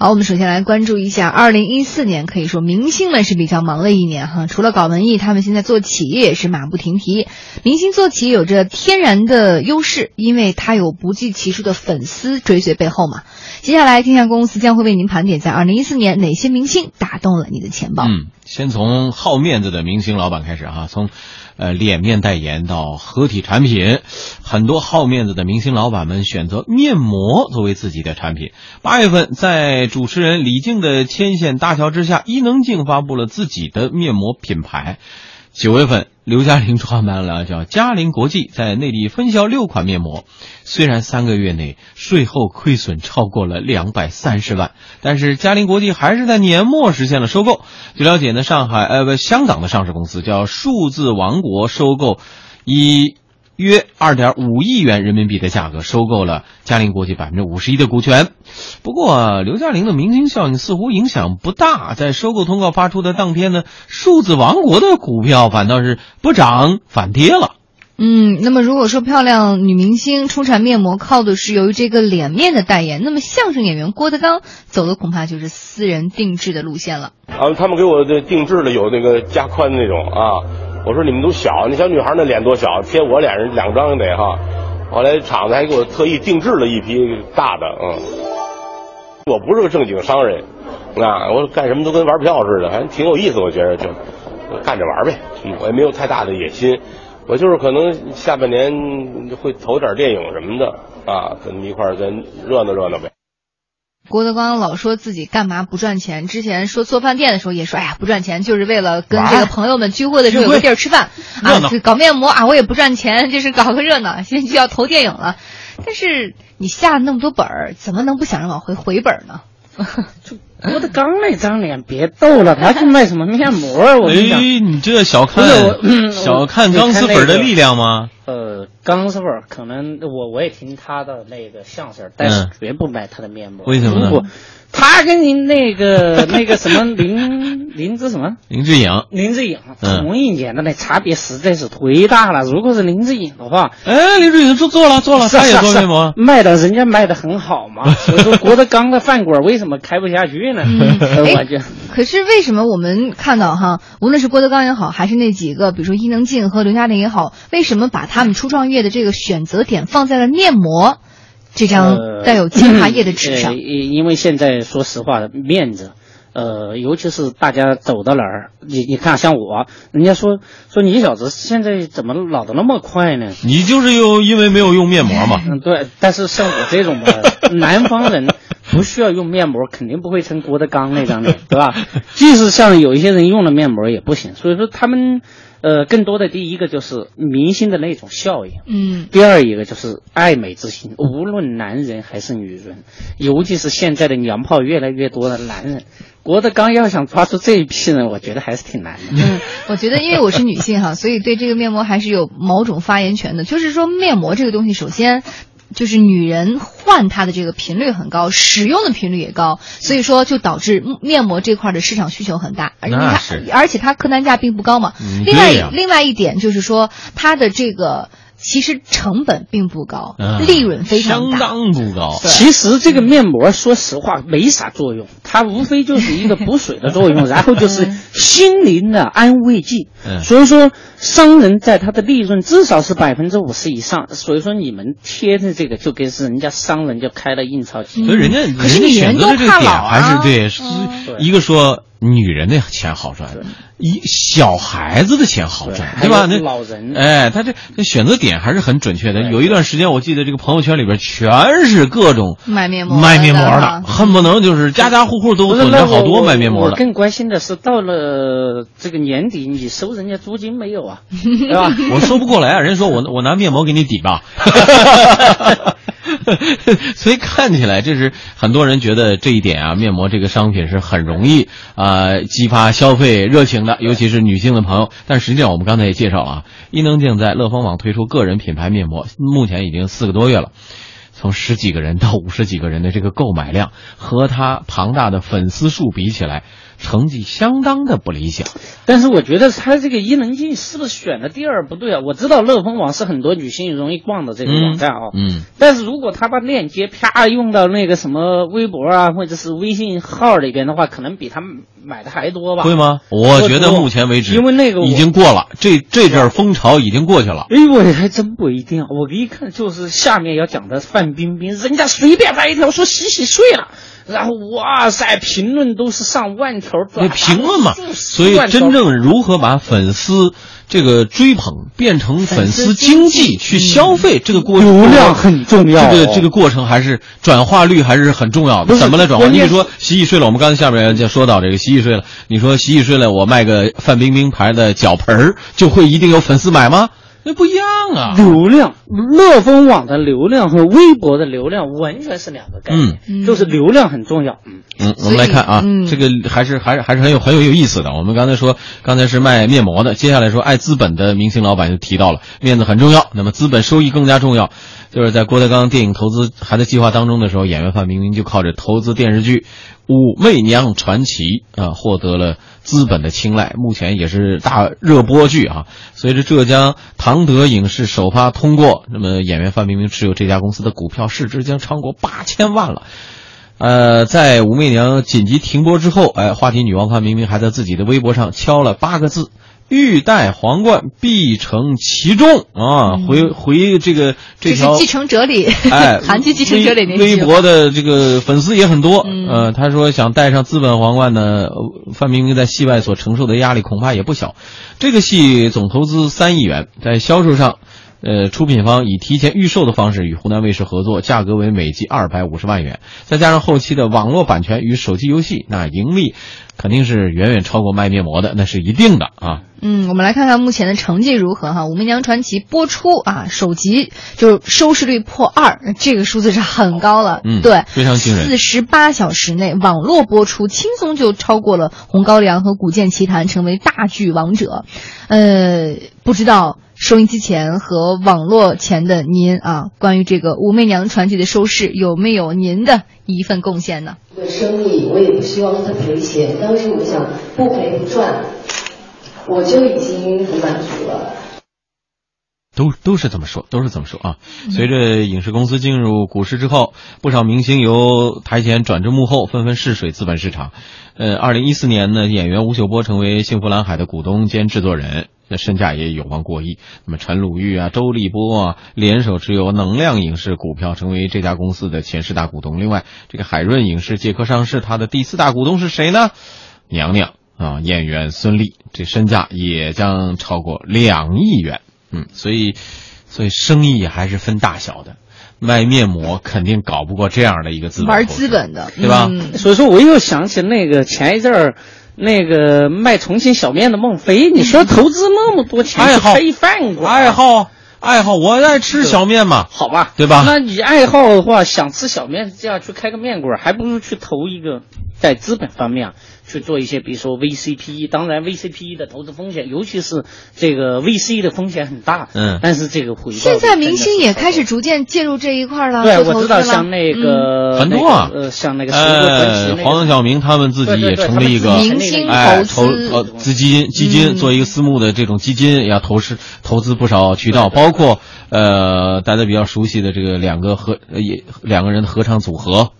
好，我们首先来关注一下，二零一四年可以说明星们是比较忙的一年哈。除了搞文艺，他们现在做企业也是马不停蹄。明星做企业有着天然的优势，因为他有不计其数的粉丝追随背后嘛。接下来，天下公司将会为您盘点在二零一四年哪些明星打动了你的钱包。嗯，先从好面子的明星老板开始哈，从呃脸面代言到合体产品，很多好面子的明星老板们选择面膜作为自己的产品。八月份，在主持人李静的牵线搭桥之下，伊能静发布了自己的面膜品牌。九月份，刘嘉玲创办了叫嘉玲国际，在内地分销六款面膜。虽然三个月内税后亏损超过了两百三十万，但是嘉玲国际还是在年末实现了收购。据了解呢，上海呃不香港的上市公司叫数字王国收购，以约二点五亿元人民币的价格收购了嘉陵国际百分之五十一的股权。不过，刘嘉玲的明星效应似乎影响不大。在收购通告发出的当天呢，数字王国的股票反倒是不涨反跌了。嗯，那么如果说漂亮女明星出产面膜靠的是由于这个脸面的代言，那么相声演员郭德纲走的恐怕就是私人定制的路线了。啊，他们给我的定制的有那个加宽那种啊，我说你们都小，那小女孩那脸多小，贴我脸上两张得哈。后来厂子还给我特意定制了一批大的，嗯。我不是个正经商人，啊，我干什么都跟玩票似的，还挺有意思，我觉得就干着玩呗，我也没有太大的野心。我就是可能下半年会投点电影什么的啊，跟一块儿再热闹热闹呗。郭德纲老说自己干嘛不赚钱，之前说做饭店的时候也说，哎呀不赚钱，就是为了跟这个朋友们聚会的时候有个地儿吃饭 啊，搞面膜啊我也不赚钱，就是搞个热闹。现在就要投电影了，但是你下了那么多本儿，怎么能不想着往回回本呢？郭德纲那张脸别逗了，他去卖什么面膜？我跟你讲，哎，你这小看小看钢丝粉的力量吗？呃，钢丝粉可能我我也听他的那个相声，但是嗯绝不买他的面膜。为什么他跟您那个 那个什么林林志什么林志颖，林志颖嗯同一年的那差别实在是忒大了。如果是林志颖的话，哎，林志颖做做了做了，他也做面膜。卖的人家卖的很好嘛。所以说郭德纲的饭馆为什么开不下去呢？可是为什么我们看到哈，无论是郭德纲也好，还是那几个，比如说伊能静和刘嘉玲也好，为什么把他们初创业的这个选择点放在了面膜这张呃带有精华液的纸上？呃因因为现在说实话，面子，呃，尤其是大家走到哪儿，你你看像我，人家说说你小子现在怎么老的那么快呢？你就是用因为没有用面膜嘛。嗯，对，但是像我这种的南方人，不需要用面膜，肯定不会成郭德纲那张脸，对吧？即使像有一些人用了面膜也不行，所以说他们，呃，更多的第一个就是明星的那种效应。嗯，第二一个就是爱美之心，无论男人还是女人，尤其是现在的娘炮越来越多的男人，郭德纲要想抓住这一批人，我觉得还是挺难的。嗯，我觉得因为我是女性哈，所以对这个面膜还是有某种发言权的。就是说，面膜这个东西，首先就是女人换它的这个频率很高，使用的频率也高，所以说就导致面膜这块的市场需求很大，而且它而且它客单价并不高嘛。嗯另外另外一点就是说，它的这个其实成本并不高，嗯利润非常相。当不高。其实这个面膜，说实话没啥作用，它无非就是一个补水的作用，然后就是心灵的安慰剂。嗯所以说，商人在他的利润至少是百分之五十以上。所以说，你们贴的这个就跟是人家商人就开了印钞机。所以人家嗯可是人家女人选择的这个点都怕老啊还是对，是对一个说女人的钱好赚，一小孩子的钱好赚，对对吧？那老人哎，他这这选择点还是很准确的。有一段时间，我记得这个朋友圈里边全是各种卖面膜卖面膜的的，恨不能就是家家户户都囤着好多卖面膜的。我更关心的是，到了这个年底，你收人家租金没有啊？对吧？我收不过来啊，人家说我我拿面膜给你抵吧，所以看起来这是很多人觉得这一点啊，面膜这个商品是很容易啊、激发消费热情的，尤其是女性的朋友。但实际上我们刚才也介绍了啊，伊能静在乐蜂网推出个人品牌面膜，目前已经四个多月了。从十几个人到五十几个人的这个购买量，和他庞大的粉丝数比起来，成绩相当的不理想。但是我觉得他这个伊能静是不是选的第二不对啊？我知道乐蜂网是很多女性容易逛的这个网站啊，嗯，但是如果他把链接啪用到那个什么微博啊或者是微信号里边的话，可能比他们买的还多吧？会吗？我觉得目前为止，因为那个已经过了，这这阵风潮已经过去了。哎，我还真不一定。我一看就是下面要讲的范冰冰，人家随便发一条说洗洗睡了。然后哇塞，评论都是上万条，那评论嘛，所以真正如何把粉丝这个追捧变成粉丝经济去消费，这个过程流量很重要。这个这个过程还是转化率还是很重要的。怎么来转化？你比如说洗洗睡了，我们刚才下面就说到这个洗洗睡了，你说洗洗睡了，我卖个范冰冰牌的脚盆儿，就会一定有粉丝买吗？那不一样啊！流量，乐蜂网的流量和微博的流量完全是两个概念，嗯就是流量很重要。嗯嗯，我们来看啊，嗯这个还是还是还是很有很有有意思的。我们刚才说，刚才是卖面膜的，接下来说爱资本的明星老板就提到了面子很重要，那么资本收益更加重要。就是在郭德纲电影投资还在计划当中的时候，演员范冰冰就靠着投资电视剧《武媚娘传奇》啊，获得了资本的青睐，目前也是大热播剧啊。随着浙江唐德影视首发通过，那么演员范冰冰持有这家公司的股票，市值将超过八千万了。呃，在《武媚娘》紧急停播之后，哎，话题女王范冰冰还在自己的微博上敲了八个字。欲戴皇冠，必承其重啊！回回这个这条继承者里，哎，韩剧继承者里那微博的这个粉丝也很多。呃，他说想戴上资本皇冠呢，范冰冰在戏外所承受的压力恐怕也不小。这个戏总投资三亿元，在销售上。呃，出品方以提前预售的方式与湖南卫视合作，价格为每集二百五十万元，再加上后期的网络版权与手机游戏，那盈利肯定是远远超过卖面膜的，那是一定的啊。嗯，我们来看看目前的成绩如何哈。《武媚娘传奇》播出啊，首集就收视率破二，这个数字是很高了。嗯，对，非常惊人。四十八小时内网络播出，轻松就超过了《红高粱》和《古剑奇谭》，成为大剧王者。呃，不知道。收音机前和网络前的您啊，关于这个《武媚娘传奇》的收视，有没有您的一份贡献呢？这个生意我也不希望它赔钱，当时我想不赔不赚，我就已经很满足了。都都是这么说，都是这么说啊！随着影视公司进入股市之后，不少明星由台前转至幕后，纷纷试水资本市场。呃，二零一四年呢，演员吴秀波成为幸福蓝海的股东兼制作人。那身价也有望过亿。那么陈鲁豫啊、周立波啊联手持有能量影视股票，成为这家公司的前十大股东。另外，这个海润影视借壳上市，它的第四大股东是谁呢？娘娘啊，演员孙俪，这身价也将超过两亿元。嗯，所以，所以生意还是分大小的。卖面膜肯定搞不过这样的一个资本，玩资本的，对吧？嗯、所以说，我又想起那个前一阵儿。那个卖重庆小面的孟非，你说投资那么多钱爱好开饭馆，爱好爱好，我爱吃小面嘛，好吧，对吧？那你爱好的话，想吃小面，这样去开个面馆，还不如去投一个在资本方面去做一些，比如说 VCPE。当然，VCPE 的投资风险，尤其是这个 VC 的风险很大。嗯，但是这个回报现在明星也开始逐渐介入这一块了。对，我知道，像那个、嗯、很多啊，呃，像那个呃，黄晓明他们自己也成立一个明星哎投资呃资金基金，做一个私募的这种基金，也要投资投资不少渠道，包括呃大家比较熟悉的这个两个合也两个人的合唱组合，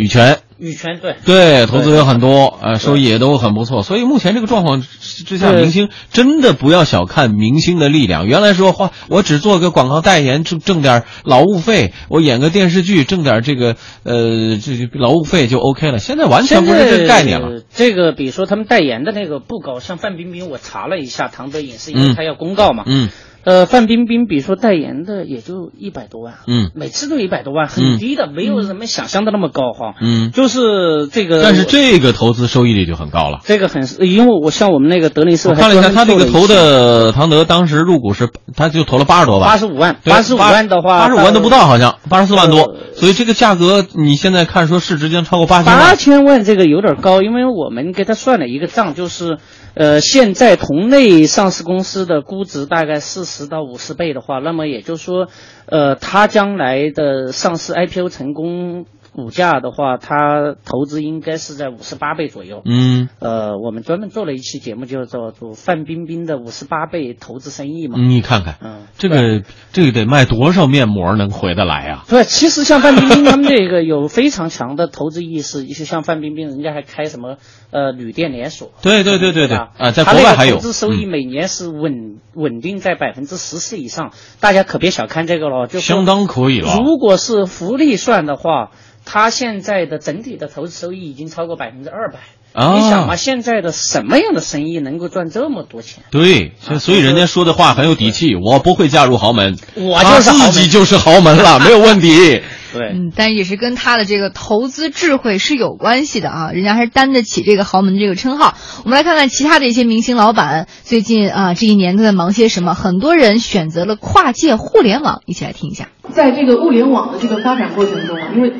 羽泉。羽泉对对，投资有很多，呃，收益也都很不错。所以目前这个状况之下，明星真的不要小看明星的力量。原来说花我只做个广告代言，挣挣点劳务费，我演个电视剧挣点这个呃这劳务费就 OK 了。现在完全不是这个概念了。这个比如说他们代言的那个不高，像范冰冰，我查了一下，唐德影视，因为他要公告嘛。嗯。呃，范冰冰，比如说代言的也就一百多万，嗯，每次都一百多万，很低的，没有人们想象的那么高哈，嗯，就是这个，但是这个投资收益率就很高了，这个很，因为我像我们那个德林社，我看了一下，他这个投的唐德当时入股是，他就投了八十多万，八十五万，八十五万的话，八十五万都不到，好像八十四万多，所以这个价格你现在看说市值将超过八千万，八千万这个有点高，因为我们给他算了一个账，就是。呃，现在同类上市公司的估值大概四十到五十倍的话，那么也就是说，呃，它将来的上市 IPO 成功股价的话，它投资应该是在五十八倍左右。嗯，呃，我们专门做了一期节目，就叫做范冰冰的五十八倍投资生意嘛。你看看，嗯，这个这个得卖多少面膜能回得来呀？对，其实像范冰冰他们这个有非常强的投资意识，一些像范冰冰，人家还开什么呃旅店连锁。对对对对对吧啊，在国外还有那个投资收益嗯每年是稳稳定在百分之十四以上，大家可别小看这个了，就相当可以了。如果是福利算的话，它现在的整体的投资收益已经超过百分之二百。啊你想嘛，现在的什么样的生意能够赚这么多钱？对，所以所以人家说的话很有底气。我不会嫁入豪门，我就是自己就是豪门了，没有问题。对，嗯，但也是跟他的这个投资智慧是有关系的啊，人家还是担得起这个豪门的这个称号。我们来看看其他的一些明星老板最近啊这一年都在忙些什么。很多人选择了跨界互联网，一起来听一下。在这个物联网的这个发展过程中啊，因为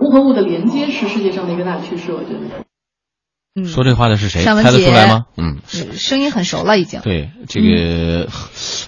物和物的连接是世界上的一个大趋势，我觉得。嗯，说这话的是谁？猜得出来吗？嗯，声音很熟了已经。对，这个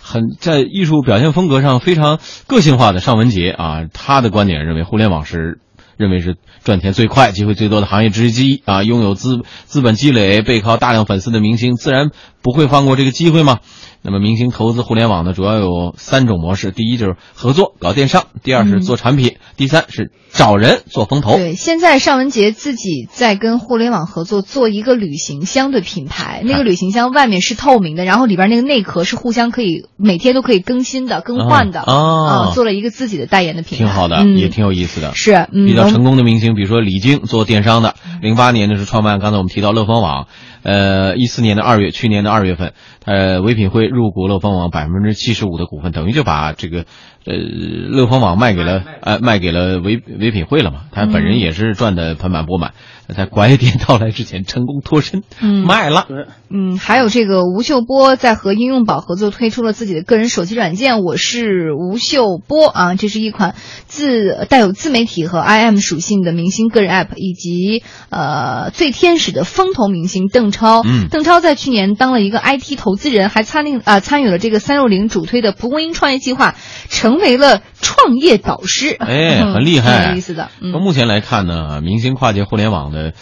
很在艺术表现风格上非常个性化的尚雯婕啊，她的观点认为互联网是认为是赚钱最快、机会最多的行业之一啊，拥有资资本积累、背靠大量粉丝的明星，自然不会放过这个机会吗。那么，明星投资互联网呢，主要有三种模式：第一就是合作搞电商，第二是做产品，第三是找人做风投。对，现在尚雯婕自己在跟互联网合作做一个旅行箱的品牌，那个旅行箱外面是透明的，然后里边那个内壳是互相可以每天都可以更新的、更换的啊啊做了一个自己的代言的品牌，挺好的，嗯、也挺有意思的。是，嗯，比较成功的明星，比如说李菁做电商的，零八年的时候创办，刚才我们提到乐蜂网，呃，一四年的二月，去年的二月份，呃，唯品会入股乐蜂网百分之七十五的股份，等于就把这个，呃，乐蜂网卖给了，呃，卖给了唯唯品会了嘛。他本人也是赚的盆满钵满，在拐点到来之前成功脱身，嗯卖了。嗯，还有这个吴秀波在和应用宝合作推出了自己的个人手机软件，我是吴秀波啊，这是一款自带有自媒体和 IM 属性的明星个人 App，以及呃最天使的风投明星邓超。嗯邓超在去年当了一个 IT 投资人，还参令啊、参与了这个三六零主推的蒲公英创业计划，成为了创业导师。哎，嗯很厉害，挺有意思的。嗯从目前来看呢，明星跨界互联网的，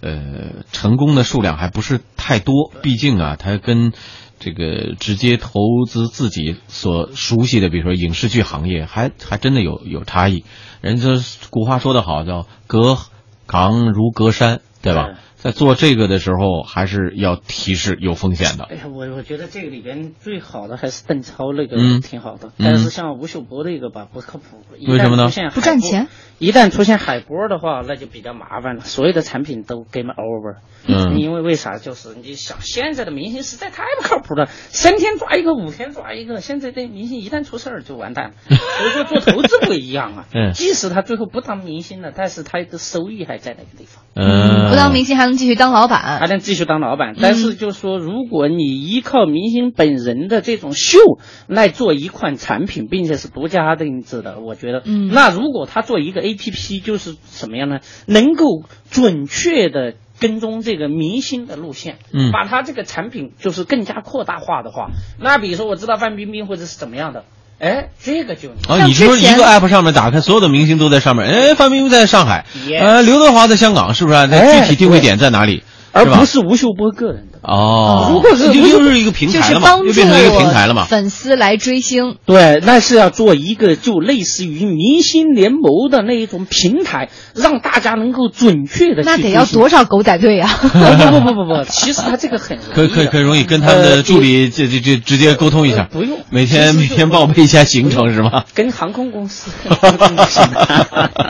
呃，成功的数量还不是太多。毕竟啊，它跟这个直接投资自己所熟悉的，比如说影视剧行业，还还真的有有差异。人家古话说得好，叫隔行如隔山，对吧？对在做这个的时候，还是要提示有风险的。哎呀，我我觉得这个里边最好的还是邓超那个嗯挺好的，嗯但是像吴秀波那个吧不靠谱，为什么呢不赚钱。一旦出现海波的话，那就比较麻烦了，所有的产品都 game over。嗯因为为啥？就是你想现在的明星实在太不靠谱了，三天抓一个，五天抓一个。现在的明星一旦出事儿就完蛋了。所以说做投资不一样啊，嗯即使他最后不当明星了，但是他的收益还在那个地方。嗯，不当明星还能继续当老板还。能继续当老板。但是就是说，如果你依靠明星本人的这种秀来做一款产品，并且是独家定制的，我觉得，嗯那如果他做一个 A P P，就是什么样呢？能够准确的。跟踪这个明星的路线，嗯把他这个产品就是更加扩大化的话，那比如说我知道范冰冰或者是怎么样的，哎，这个就啊，像你说一个 app 上面打开，所有的明星都在上面。哎，范冰冰在上海，呃，刘德华在香港，是不是？那哎具体定位点在哪里？而不是吴秀波个人的。哦。如果是就又是一个平台了嘛，就变成一个平台了嘛。粉丝来追星。对，那是要做一个就类似于明星联盟的那一种平台，让大家能够准确的那得要多少狗仔队啊！不不不不不，其实他这个很可可可容易跟他们的助理这这这直接沟通一下，呃不用每天每天报备一下行程是吗？跟航空公司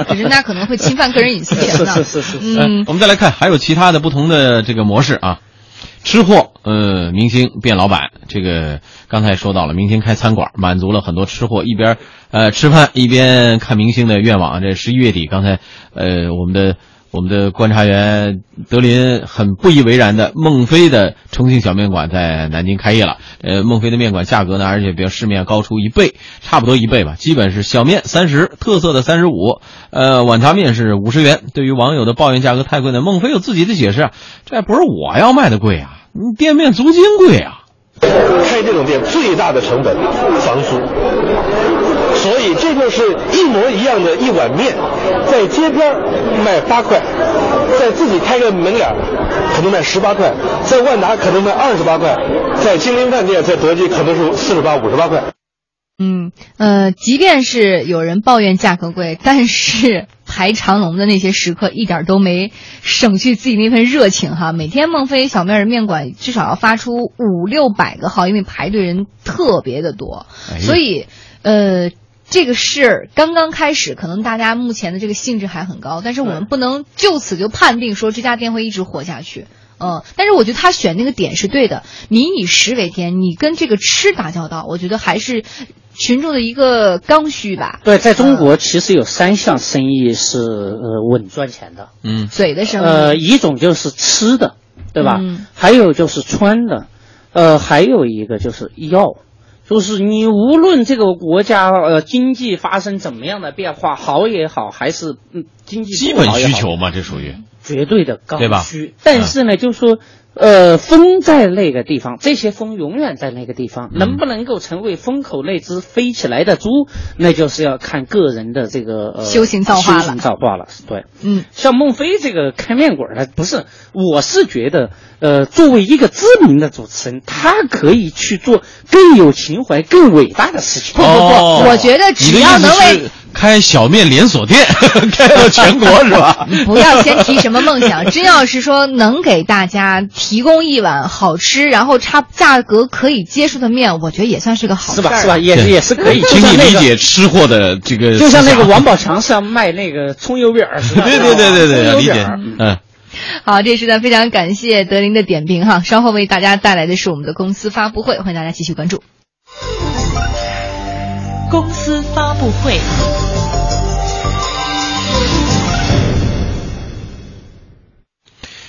可是那可能会侵犯个人隐私权呢。是是是是嗯呃，我们再来看，还有其他的不同的这个模式啊。吃货，呃，明星变老板，这个刚才说到了，明星开餐馆，满足了很多吃货一边呃吃饭一边看明星的愿望。这十一月底，刚才呃我们的我们的观察员德林很不以为然的，孟非的重庆小面馆在南京开业了。呃，孟非的面馆价格呢，而且比市面高出一倍，差不多一倍吧，基本是小面三十，特色的三十五，呃，碗茶面是五十元。对于网友的抱怨价格太贵呢，孟非有自己的解释，这不是我要卖的贵啊，你店面租金贵啊。开这种店最大的成本房租，所以这就是一模一样的一碗面，在街边卖八块，在自己开个门脸可能卖十八块，在万达可能卖二十八块，在金陵饭店在德基可能是四十八五十八块。嗯呃，即便是有人抱怨价格贵，但是排长龙的那些食客一点都没省去自己那份热情哈。每天孟非小面人面馆至少要发出五六百个号，因为排队人特别的多，哎所以呃。这个事儿刚刚开始，可能大家目前的这个兴致还很高，但是我们不能就此就判定说这家店会一直活下去。嗯，但是我觉得他选那个点是对的，民以食为天，你跟这个吃打交道，我觉得还是群众的一个刚需吧。对，在中国其实有三项生意是呃稳赚钱的，嗯，嘴的生意，呃，一种就是吃的，对吧？嗯还有就是穿的，呃，还有一个就是药。就是你无论这个国家呃经济发生怎么样的变化，好也好，还是嗯经济基本需求嘛，这属于。绝对的刚对吧？需。但是呢，就是说呃，风在那个地方，这些风永远在那个地方，嗯能不能够成为风口那只飞起来的猪，那就是要看个人的这个呃修行造化了修行造化了，对。嗯，像孟非这个开面馆的，不是，我是觉得，呃，作为一个知名的主持人，他可以去做更有情怀、更伟大的事情。不不不，我觉得只要能为开小面连锁店，开到全国是吧？不要先提什么梦想，真要是说能给大家提供一碗好吃，然后差价格可以接受的面，我觉得也算是个好事儿是吧？是吧？也是也是可以。就请你理解吃货的这个，就像那个王宝强是要卖那个葱油饼儿。对对对对对，葱油理解饼，嗯。好，这是呢非常感谢德林的点评哈，稍后为大家带来的是我们的公司发布会，欢迎大家继续关注。公司发布会。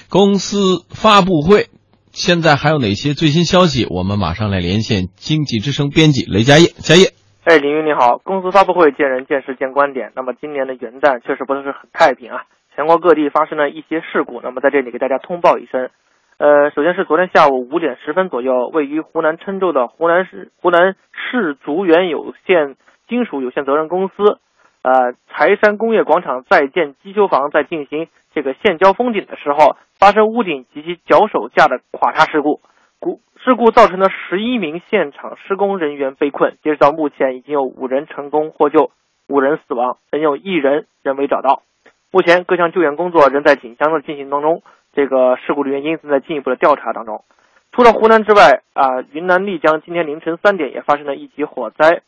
公司发布会，现在还有哪些最新消息？我们马上来连线经济之声编辑雷佳业，佳业。哎，林云你好，公司发布会见人见事见观点。那么今年的元旦确实不是很太平啊，全国各地发生了一些事故。那么在这里给大家通报一声，呃，首先是昨天下午五点十分左右，位于湖南郴州的湖南市湖南市竹园有限金属有限责任公司，呃，柴山工业广场在建机修房在进行这个现浇封顶的时候，发生屋顶及其脚手架的垮塌事故。故事故造成了十一名现场施工人员被困，截止到目前已经有五人成功获救，五人死亡，仍有一人仍未找到。目前各项救援工作仍在紧张的进行当中，这个事故的原因正在进一步的调查当中。除了湖南之外，啊、云南丽江今天凌晨三点也发生了一起火灾，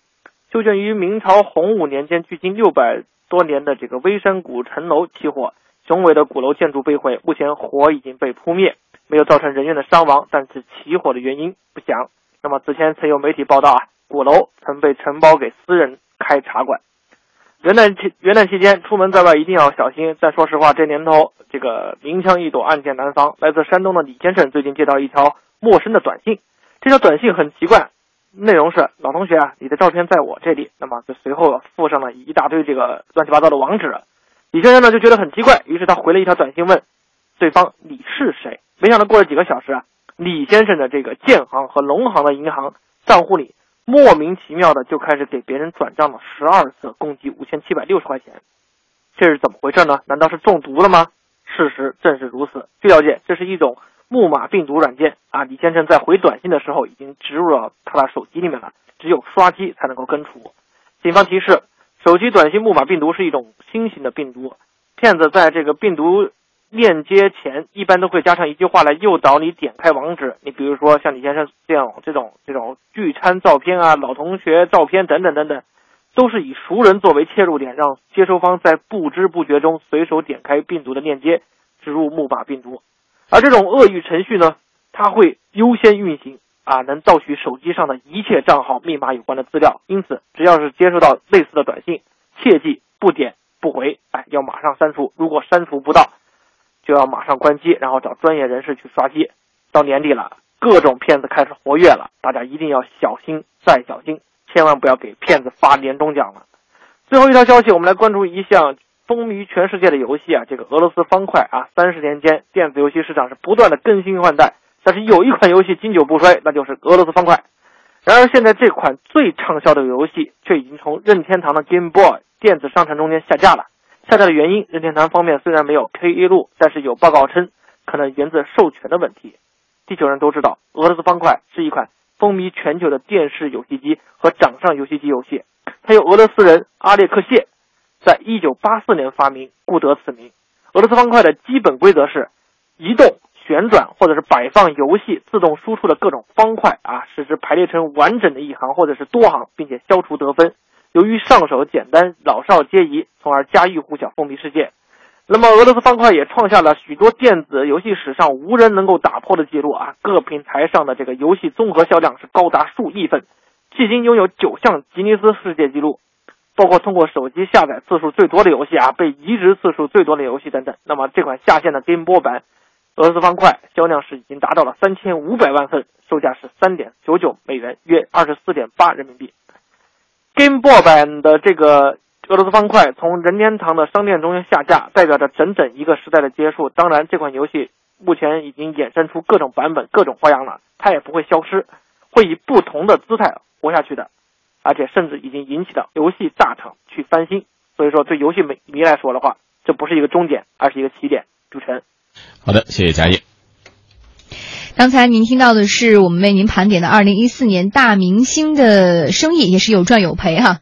修建于明朝洪武年间，距今六百多年的这个微山古城楼起火，雄伟的鼓楼建筑被毁，目前火已经被扑灭。没有造成人员的伤亡，但是起火的原因不详。那么此前曾有媒体报道啊，鼓楼曾被承包给私人开茶馆。元旦期元旦期间出门在外一定要小心。但说实话，这年头这个明枪易躲，暗箭难防。来自山东的李先生最近接到一条陌生的短信，这条短信很奇怪，内容是老同学啊，你的照片在我这里。那么就随后附上了一大堆这个乱七八糟的网址。李先生呢就觉得很奇怪，于是他回了一条短信问对方你是谁？没想到过了几个小时啊，李先生的这个建行和农行的银行账户里莫名其妙的就开始给别人转账了十二次，共计五千七百六十块钱。这是怎么回事呢？难道是中毒了吗？事实正是如此。据了解，这是一种木马病毒软件啊。李先生在回短信的时候已经植入了他的手机里面了，只有刷机才能够根除。警方提示，手机短信木马病毒是一种新型的病毒，骗子在这个病毒链接前一般都会加上一句话来诱导你点开网址。你比如说像李先生这样这种这种聚餐照片啊、老同学照片等等等等，都是以熟人作为切入点，让接收方在不知不觉中随手点开病毒的链接，植入木马病毒。而这种恶意程序呢，它会优先运行啊，能盗取手机上的一切账号、密码有关的资料。因此，只要是接收到类似的短信，切记不点不回，哎，要马上删除。如果删除不到，就要马上关机，然后找专业人士去刷机。到年底了，各种骗子开始活跃了，大家一定要小心再小心，千万不要给骗子发年终奖了。最后一条消息，我们来关注一项风靡全世界的游戏啊，这个俄罗斯方块啊，三十年间电子游戏市场是不断的更新换代，但是有一款游戏经久不衰，那就是俄罗斯方块。然而现在这款最畅销的游戏却已经从任天堂的 Game Boy 电子商城中间下架了。下架的原因，任天堂方面虽然没有披露，但是有报告称可能源自授权的问题。地球人都知道，俄罗斯方块是一款风靡全球的电视游戏机和掌上游戏机游戏，它由俄罗斯人阿列克谢在一九八四年发明，故得此名。俄罗斯方块的基本规则是移动。旋转或者是摆放游戏自动输出的各种方块啊，使之排列成完整的一行或者是多行，并且消除得分。由于上手简单，老少皆宜，从而家喻户晓，风靡世界。那么，俄罗斯方块也创下了许多电子游戏史上无人能够打破的记录啊！各平台上的这个游戏综合销量是高达数亿份，迄今拥有九项吉尼斯世界纪录，包括通过手机下载次数最多的游戏啊，被移植次数最多的游戏等等。那么，这款下线的 Game Boy 版。俄罗斯方块销量是已经达到了三千五百万份，售价是三点九九美元，约二十四点八人民币。Game Boy 版的这个俄罗斯方块从任天堂的商店中下架，代表着整整一个时代的结束。当然，这款游戏目前已经衍生出各种版本、各种花样了，它也不会消失，会以不同的姿态活下去的，而且甚至已经引起了游戏大厂去翻新。所以说，对游戏迷迷来说的话，这不是一个终点，而是一个起点。主持人。好的，谢谢佳叶。刚才您听到的是我们为您盘点的二零一四年大明星的生意，也是有赚有赔哈。